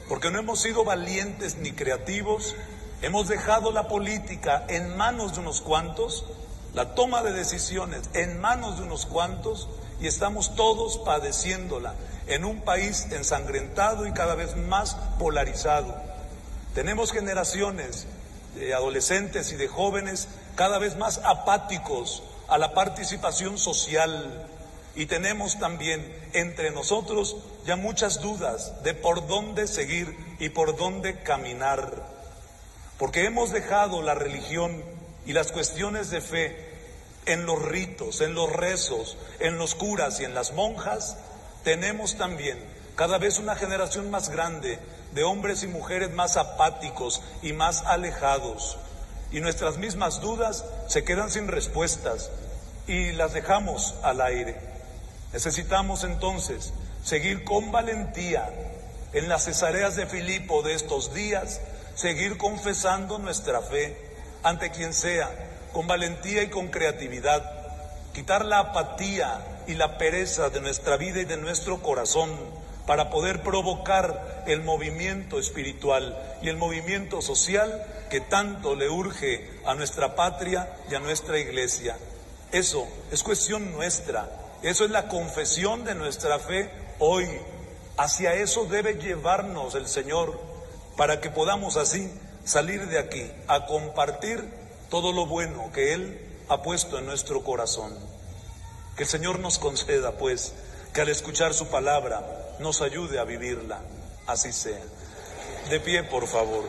porque no hemos sido valientes ni creativos, hemos dejado la política en manos de unos cuantos, la toma de decisiones en manos de unos cuantos, y estamos todos padeciéndola en un país ensangrentado y cada vez más polarizado. Tenemos generaciones de adolescentes y de jóvenes cada vez más apáticos a la participación social y tenemos también entre nosotros ya muchas dudas de por dónde seguir y por dónde caminar. Porque hemos dejado la religión y las cuestiones de fe en los ritos, en los rezos, en los curas y en las monjas tenemos también cada vez una generación más grande de hombres y mujeres más apáticos y más alejados. Y nuestras mismas dudas se quedan sin respuestas y las dejamos al aire. Necesitamos entonces seguir con valentía en las cesareas de Filipo de estos días, seguir confesando nuestra fe ante quien sea, con valentía y con creatividad, quitar la apatía y la pereza de nuestra vida y de nuestro corazón para poder provocar el movimiento espiritual y el movimiento social que tanto le urge a nuestra patria y a nuestra iglesia. Eso es cuestión nuestra, eso es la confesión de nuestra fe hoy. Hacia eso debe llevarnos el Señor para que podamos así salir de aquí a compartir todo lo bueno que Él ha puesto en nuestro corazón. Que el Señor nos conceda, pues, que al escuchar su palabra nos ayude a vivirla. Así sea. De pie, por favor.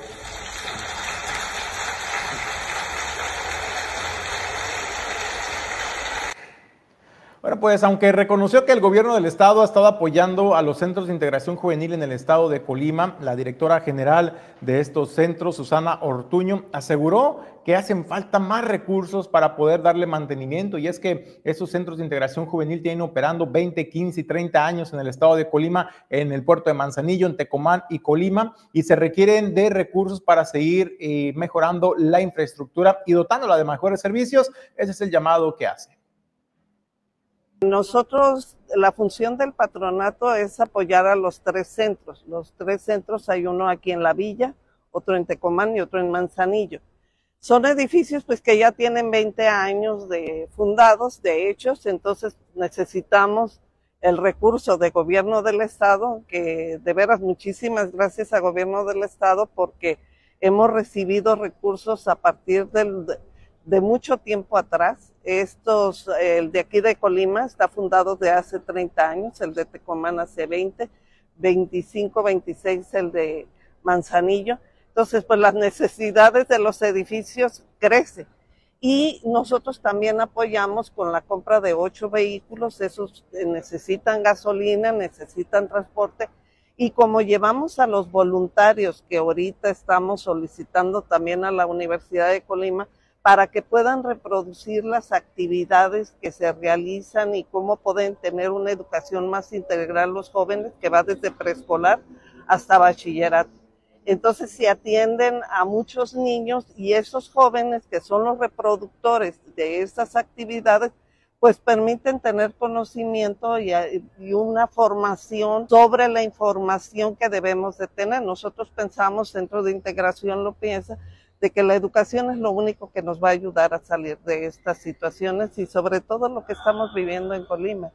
Bueno, pues aunque reconoció que el gobierno del estado ha estado apoyando a los centros de integración juvenil en el estado de Colima, la directora general de estos centros, Susana Ortuño, aseguró que hacen falta más recursos para poder darle mantenimiento y es que estos centros de integración juvenil tienen operando 20, 15 y 30 años en el estado de Colima, en el puerto de Manzanillo, en Tecomán y Colima y se requieren de recursos para seguir eh, mejorando la infraestructura y dotándola de mejores servicios. Ese es el llamado que hace. Nosotros, la función del patronato es apoyar a los tres centros. Los tres centros, hay uno aquí en la villa, otro en Tecomán y otro en Manzanillo. Son edificios pues que ya tienen 20 años de fundados, de hechos, entonces necesitamos el recurso de gobierno del estado, que de veras muchísimas gracias a gobierno del estado porque hemos recibido recursos a partir del, de mucho tiempo atrás. Estos, el de aquí de Colima está fundado de hace 30 años, el de Tecomán hace 20, 25, 26 el de Manzanillo. Entonces, pues las necesidades de los edificios crecen. Y nosotros también apoyamos con la compra de ocho vehículos, esos necesitan gasolina, necesitan transporte. Y como llevamos a los voluntarios que ahorita estamos solicitando también a la Universidad de Colima, para que puedan reproducir las actividades que se realizan y cómo pueden tener una educación más integral los jóvenes, que va desde preescolar hasta bachillerato. Entonces se atienden a muchos niños y esos jóvenes que son los reproductores de estas actividades, pues permiten tener conocimiento y, y, una formación sobre la información que debemos de tener. Nosotros pensamos, Centro de Integración lo piensa, de que la educación es lo único que nos va a ayudar a salir de estas situaciones y sobre todo lo que estamos viviendo en Colima.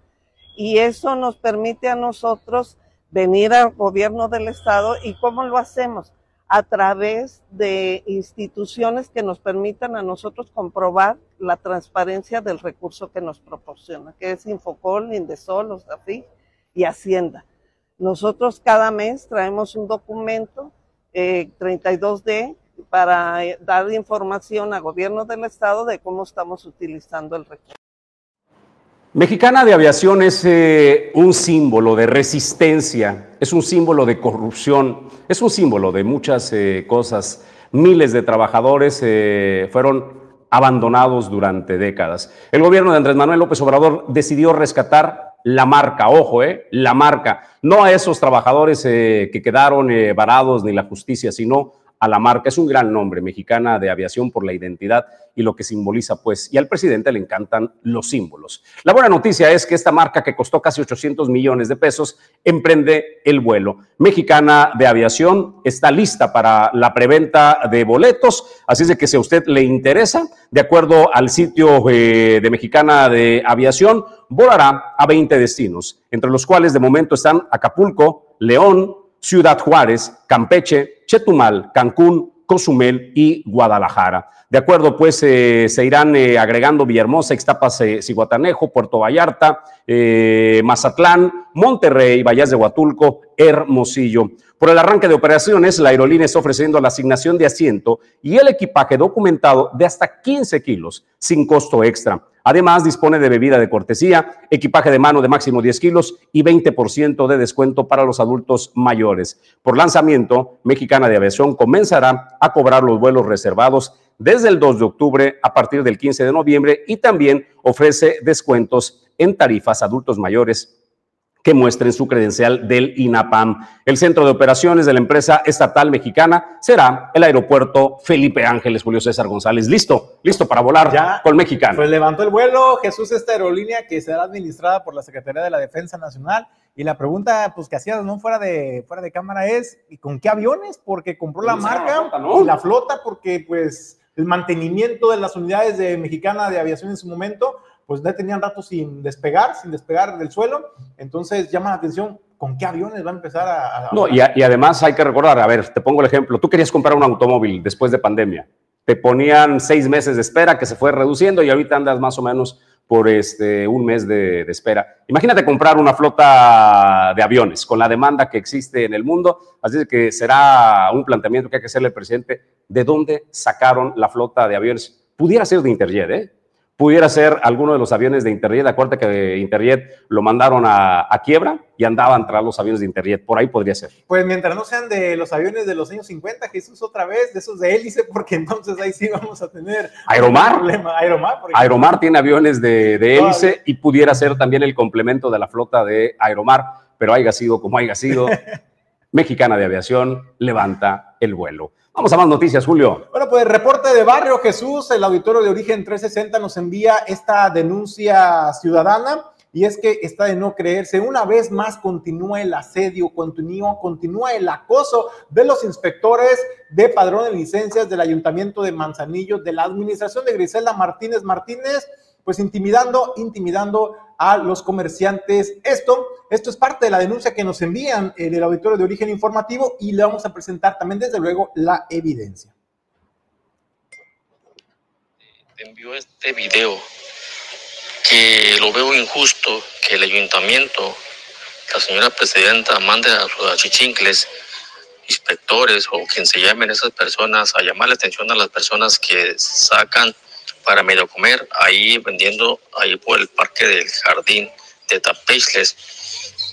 Y eso nos permite a nosotros venir al gobierno del estado y cómo lo hacemos a través de instituciones que nos permitan a nosotros comprobar la transparencia del recurso que nos proporciona, que es Infocol, Indesol, OSAFI y Hacienda. Nosotros cada mes traemos un documento eh, 32D para eh, dar información al gobierno del estado de cómo estamos utilizando el recurso. Mexicana de Aviación es eh, un símbolo de resistencia, es un símbolo de corrupción, es un símbolo de muchas eh, cosas. Miles de trabajadores eh, fueron abandonados durante décadas. El gobierno de Andrés Manuel López Obrador decidió rescatar la marca, ojo, eh, la marca, no a esos trabajadores que quedaron varados ni la justicia, sino a la marca. Es un gran nombre, Mexicana de Aviación, por la identidad y lo que simboliza, pues, y al presidente le encantan los símbolos. La buena noticia es que esta marca, que costó casi 800 millones de pesos, emprende el vuelo. Mexicana de Aviación está lista para la preventa de boletos, así es de que si a usted le interesa, de acuerdo al sitio eh, de Mexicana de Aviación, volará a 20 destinos, entre los cuales de momento están Acapulco, León, Ciudad Juárez, Campeche, Chetumal, Cancún, Cozumel y Guadalajara. De acuerdo, pues eh, se irán eh, agregando Villahermosa, Ixtapas, eh, Ciguatanejo, Puerto Vallarta, Mazatlán, Monterrey, Vallas de Huatulco, Hermosillo. Por el arranque de operaciones, la aerolínea está ofreciendo la asignación de asiento y el equipaje documentado de hasta 15 kilos, sin costo extra. Además, dispone de bebida de cortesía, equipaje de mano de máximo 10 kilos y 20% de descuento para los adultos mayores. Por lanzamiento, Mexicana de Aviación comenzará a cobrar los vuelos reservados desde el 2 de octubre a partir del 15 de noviembre y también ofrece descuentos en tarifas adultos mayores que muestren su credencial del INAPAM. El centro de operaciones de la empresa estatal mexicana será el aeropuerto Felipe Ángeles Julio César González. Listo, listo para volar ya, con Mexicana. Pues levantó el vuelo Jesús esta aerolínea que será administrada por la Secretaría de la Defensa Nacional. Y la pregunta pues que hacías no fuera de fuera de cámara es ¿y con qué aviones? Porque compró la marca y la flota porque pues el mantenimiento de las unidades de Mexicana de Aviación en su momento pues ya tenían rato sin despegar, sin despegar del suelo. Entonces llama la atención con qué aviones va a empezar a... no, y, además hay que recordar, a ver, te pongo el ejemplo, tú querías comprar un automóvil después de pandemia, te ponían seis meses de espera que se fue reduciendo y ahorita andas más o menos por este, un mes de, espera. Imagínate comprar una flota de aviones con la demanda que existe en el mundo, así que será un planteamiento que hay que hacerle al presidente, ¿de dónde sacaron la flota de aviones? Pudiera ser de Interjet, ¿eh? Pudiera ser alguno de los aviones de Interjet. Acuérdate que Interjet lo mandaron a, quiebra y andaban tras los aviones de Interjet. Por ahí podría ser. Pues mientras no sean de los aviones de los años 50, Jesús, otra vez, de esos de hélice, porque entonces ahí sí vamos a tener Aeromar. problema. Aeromar, por Aeromar tiene aviones de, de hélice y pudiera ser también el complemento de la flota de Aeromar, pero haya sido como haya sido, Mexicana de Aviación levanta el vuelo. Vamos a más noticias, Julio. Bueno, pues reporte de Barrio Jesús, el auditorio de Origen 360 nos envía esta denuncia ciudadana y es que está de no creerse. Una vez más continúa el asedio, continúa, continúa el acoso de los inspectores de padrón de licencias del Ayuntamiento de Manzanillo, de la administración de Griselda Martínez Martínez pues intimidando, intimidando a los comerciantes. Esto, esto es parte de la denuncia que nos envían en el auditorio de origen informativo y le vamos a presentar también, desde luego, la evidencia. Envió este video que lo veo injusto que el ayuntamiento, la señora presidenta, mande a sus achichincles, inspectores o quien se llamen esas personas a llamar la atención a las personas que sacan para medio comer ahí vendiendo ahí por el parque del jardín de Tapeixles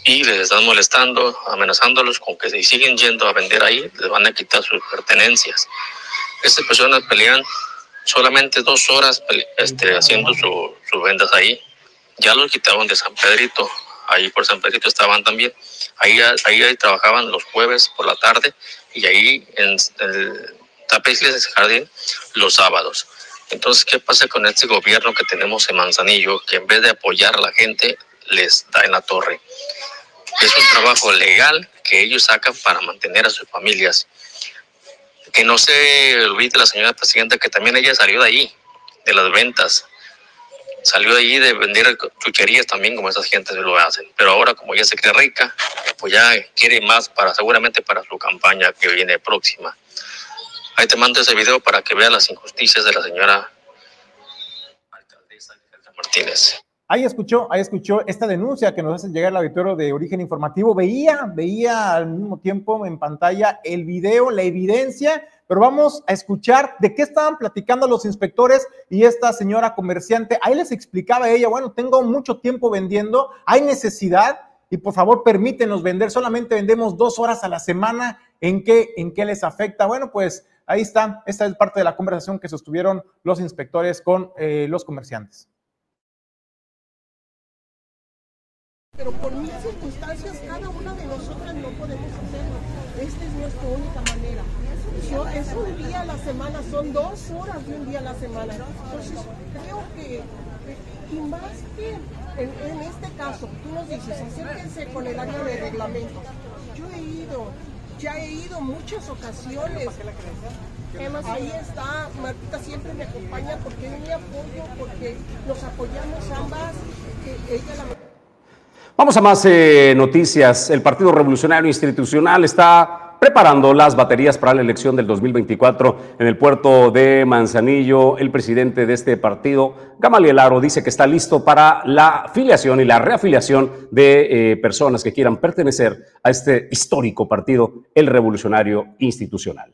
y les están molestando, amenazándolos con que si siguen yendo a vender ahí, les van a quitar sus pertenencias. Estas personas pelean solamente dos horas este, haciendo sus vendas ahí. Ya los quitaron de San Pedrito, ahí por San Pedrito estaban también. Ahí, ahí, ahí trabajaban los jueves por la tarde y ahí en el Tapeixles Jardín los sábados Entonces, ¿qué pasa con este gobierno que tenemos en Manzanillo? Que en vez de apoyar a la gente, les da en la torre. Es un trabajo legal que ellos sacan para mantener a sus familias. Que no se olvide la señora presidenta que también ella salió de ahí, de las ventas. Salió de ahí de vender chucherías también, como esas gentes lo hacen. Pero ahora, como ya se cree rica, pues ya quiere más para seguramente para su campaña que viene próxima. Ahí te mando ese video para que veas las injusticias de la señora alcaldesa Martínez. Ahí escuchó, ahí escuchó esta denuncia que nos hacen llegar al auditorio de origen informativo. Veía, veía al mismo tiempo en pantalla el video, la evidencia, pero vamos a escuchar de qué estaban platicando los inspectores y esta señora comerciante. Ahí les explicaba ella, bueno, tengo mucho tiempo vendiendo, hay necesidad y por favor permítenos vender, solamente vendemos dos horas a la semana. ¿En qué, en qué les afecta? Bueno, pues ahí está, esta es parte de la conversación que sostuvieron los inspectores con eh, los comerciantes. pero por mil circunstancias cada una de nosotras no podemos hacerlo. Esta es nuestra única manera. Yo, es un día a la semana, son dos horas de un día a la semana. Entonces, creo que, y más que en, en este caso, tú nos dices, acérquense con el área de reglamento. Yo he ido, ya he ido muchas ocasiones. Ahí está, Martita siempre me acompaña porque es mi apoyo, porque nos apoyamos ambas. Vamos a más eh, noticias. El Partido Revolucionario Institucional está preparando las baterías para la elección del 2024 en el puerto de Manzanillo. El presidente de este partido, Gamaliel Aro, dice que está listo para la afiliación y la reafiliación de eh, personas que quieran pertenecer a este histórico partido, el Revolucionario Institucional.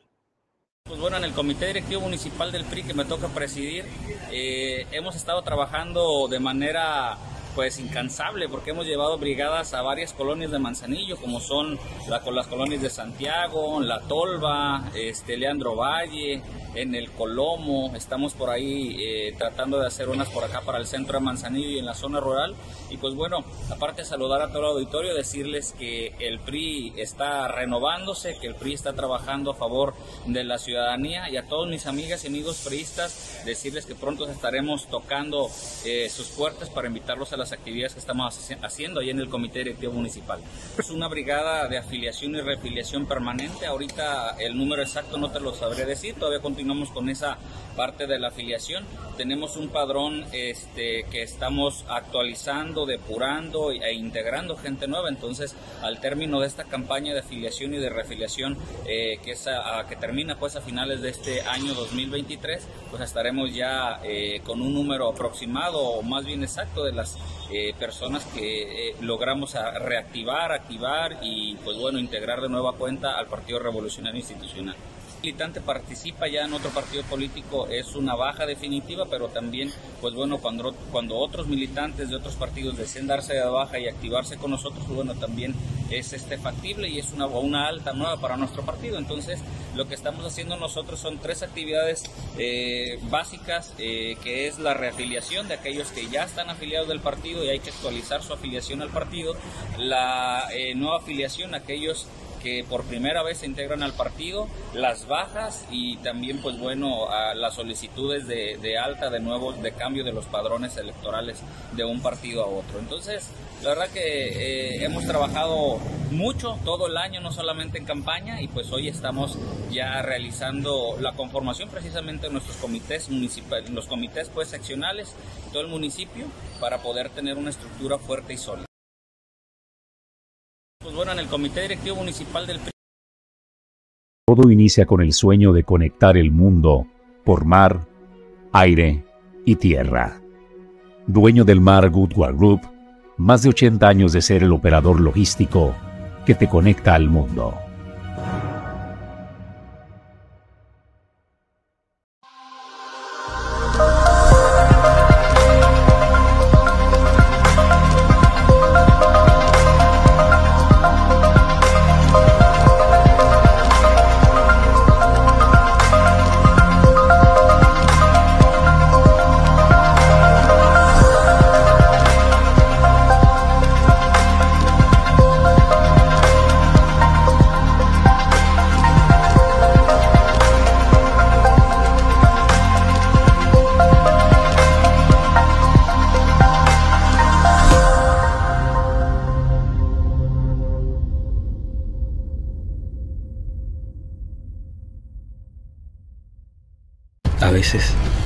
Pues bueno, en el Comité Directivo Municipal del PRI que me toca presidir, eh, hemos estado trabajando de manera pues incansable porque hemos llevado brigadas a varias colonias de Manzanillo como son la, las colonias de Santiago, La Tolva, este, Leandro Valle, en el Colomo, estamos por ahí eh, tratando de hacer unas por acá para el centro de Manzanillo y en la zona rural. Y pues bueno, aparte saludar a todo el auditorio, decirles que el PRI está renovándose, que el PRI está trabajando a favor de la ciudadanía. Y a todos mis amigas y amigos priistas, decirles que pronto estaremos tocando eh, sus puertas para invitarlos a la actividades que estamos haciendo ahí en el Comité Directivo Municipal. Es una brigada de afiliación y reafiliación permanente. Ahorita el número exacto no te lo sabré decir, todavía continuamos con esa parte de la afiliación. Tenemos un padrón este, que estamos actualizando, depurando e integrando gente nueva. Entonces, al término de esta campaña de afiliación y de reafiliación eh, que, es a, que termina pues a finales de este año 2023, pues estaremos ya eh, con un número aproximado o más bien exacto de las eh, personas que eh, logramos a reactivar, activar y pues bueno, integrar de nueva cuenta al Partido Revolucionario Institucional. Militante participa ya en otro partido político es una baja definitiva, pero también, pues bueno, cuando, cuando otros militantes de otros partidos deseen darse de baja y activarse con nosotros, pues bueno, también es este factible y es una, una alta nueva para nuestro partido. Entonces, lo que estamos haciendo nosotros son tres actividades eh, básicas, eh, que es la reafiliación de aquellos que ya están afiliados del partido y hay que actualizar su afiliación al partido, la eh, nueva afiliación, aquellos que por primera vez se integran al partido, las bajas y también pues bueno a las solicitudes de, alta de nuevo, de cambio de los padrones electorales de un partido a otro. Entonces, la verdad que eh, hemos trabajado mucho todo el año, no solamente en campaña, y pues hoy estamos ya realizando la conformación precisamente de nuestros comités municipales, los comités pues seccionales, todo el municipio, para poder tener una estructura fuerte y sólida. Pues Todo inicia con el sueño de conectar el mundo por mar, aire y tierra. Dueño del mar Goodward Group, más de 80 años de ser el operador logístico que te conecta al mundo.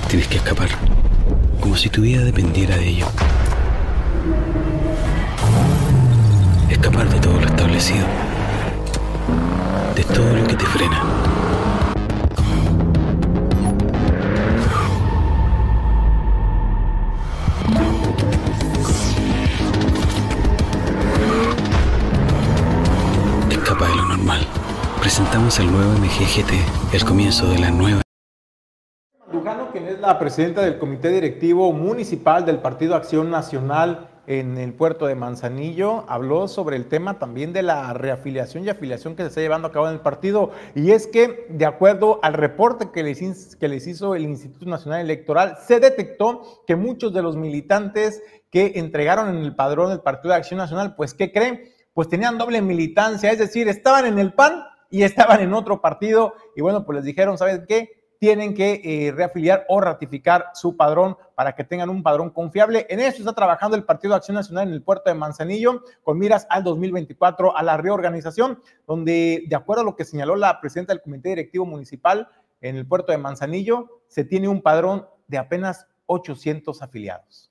Tienes que escapar, como si tu vida dependiera de ello. Escapar de todo lo establecido, de todo lo que te frena. Escapa de lo normal. Presentamos el nuevo MGGT, el comienzo de la nueva. La presidenta del Comité Directivo Municipal del Partido Acción Nacional en el puerto de Manzanillo, habló sobre el tema también de la reafiliación y afiliación que se está llevando a cabo en el partido. Y es que, de acuerdo al reporte que les, que les hizo el Instituto Nacional Electoral, se detectó que muchos de los militantes que entregaron en el padrón del Partido de Acción Nacional, pues, ¿qué creen? Pues tenían doble militancia, es decir, estaban en el PAN y estaban en otro partido. Y bueno, pues les dijeron, ¿sabes qué? Tienen que eh, reafiliar o ratificar su padrón para que tengan un padrón confiable. En eso está trabajando el Partido de Acción Nacional en el puerto de Manzanillo con miras al 2024 a la reorganización, donde de acuerdo a lo que señaló la presidenta del Comité Directivo Municipal en el puerto de Manzanillo, se tiene un padrón de apenas 800 afiliados.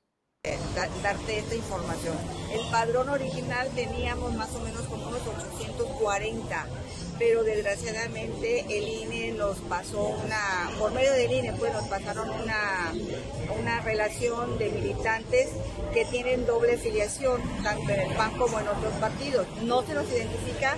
Darte esta información. El padrón original teníamos más o menos como unos 840 pero desgraciadamente el INE nos pasó una, por medio del INE, pues nos pasaron una, una relación de militantes que tienen doble filiación, tanto en el PAN como en otros partidos. No se nos identifica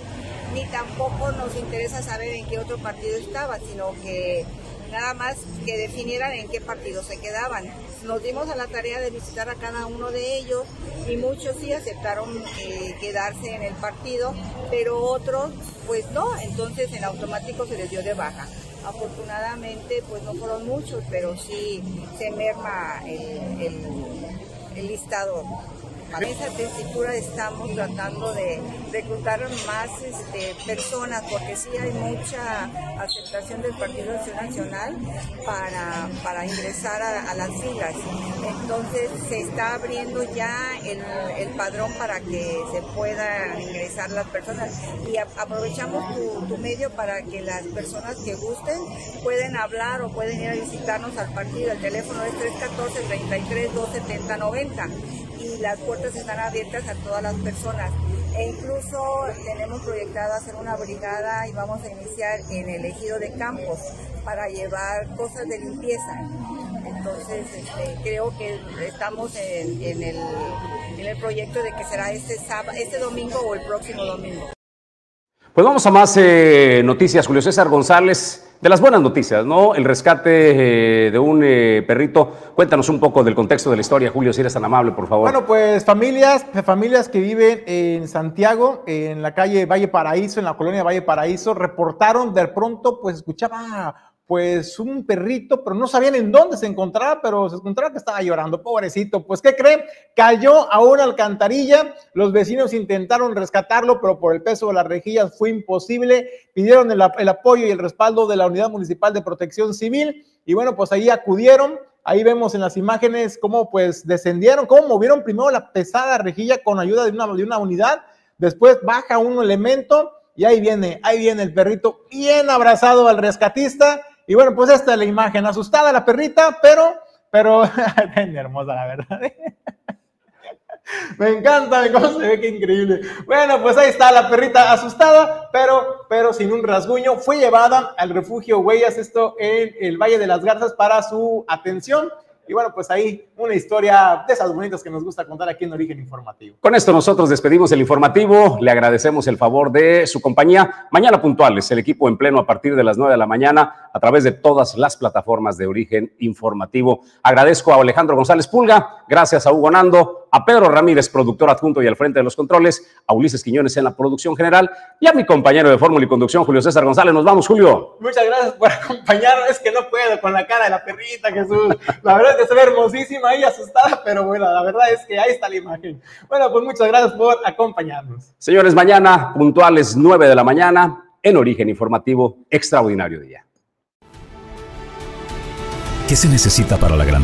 ni tampoco nos interesa saber en qué otro partido estaba, sino que nada más que definieran en qué partido se quedaban. Nos dimos a la tarea de visitar a cada uno de ellos y muchos sí aceptaron eh, quedarse en el partido, pero otros pues no, entonces en automático se les dio de baja. Afortunadamente pues no fueron muchos, pero sí se merma el, el, el listado en esa tesitura estamos tratando de reclutar más este, personas porque sí hay mucha aceptación del Partido Acción Nacional para, para ingresar a, las filas. Entonces se está abriendo ya el, el, padrón para que se pueda ingresar las personas y aprovechamos tu, tu medio para que las personas que gusten pueden hablar o pueden ir a visitarnos al partido. El teléfono es 314 33 270 90 y las puertas están abiertas a todas las personas. E incluso tenemos proyectado hacer una brigada y vamos a iniciar en el ejido de Campos para llevar cosas de limpieza. Entonces, este, creo que estamos en, en, el, en, el, proyecto de que será este, sábado, este domingo o el próximo domingo. Pues vamos a más eh, noticias. Julio César González, de las buenas noticias, ¿no? El rescate eh, de un eh, perrito. Cuéntanos un poco del contexto de la historia, Julio, si eres tan amable, por favor. Bueno, pues familias, familias que viven en Santiago, en la calle Valle Paraíso, en la colonia Valle Paraíso, reportaron de pronto, pues escuchaba pues un perrito, pero no sabían en dónde se encontraba, pero se encontraba que estaba llorando, pobrecito. Pues, ¿qué creen? Cayó a una alcantarilla, los vecinos intentaron rescatarlo, pero por el peso de las rejillas fue imposible. Pidieron el, el apoyo y el respaldo de la Unidad Municipal de Protección Civil, y bueno, pues ahí acudieron. Ahí vemos en las imágenes cómo pues descendieron, cómo movieron primero la pesada rejilla con ayuda de una, de una unidad, después baja un elemento y ahí viene, ahí viene el perrito bien abrazado al rescatista y bueno, pues esta es la imagen, asustada la perrita, pero, pero, hermosa la verdad. Me encanta cómo se ve, qué increíble. Bueno, pues ahí está la perrita asustada, pero, pero sin un rasguño. Fue llevada al refugio Huellas, esto en el Valle de las Garzas, para su atención. Y bueno, pues ahí una historia de esas bonitas que nos gusta contar aquí en Origen Informativo. Con esto nosotros despedimos el informativo. Le agradecemos el favor de su compañía. Mañana puntuales, el equipo en pleno a partir de las 9 de la mañana a través de todas las plataformas de Origen Informativo. Agradezco a Alejandro González Pulga, gracias a Hugo Nando, a Pedro Ramírez, productor adjunto y al frente de los controles, a Ulises Quiñones en la producción general y a mi compañero de fórmula y conducción, Julio César González. Nos vamos, Julio. Muchas gracias por acompañarnos. Es que no puedo con la cara de la perrita, Jesús. La verdad es que se ve hermosísima y asustada, pero bueno, la verdad es que ahí está la imagen. Bueno, pues muchas gracias por acompañarnos. Señores, mañana, puntuales 9 de la mañana, en Origen Informativo, extraordinario día. ¿Qué se necesita para la grande?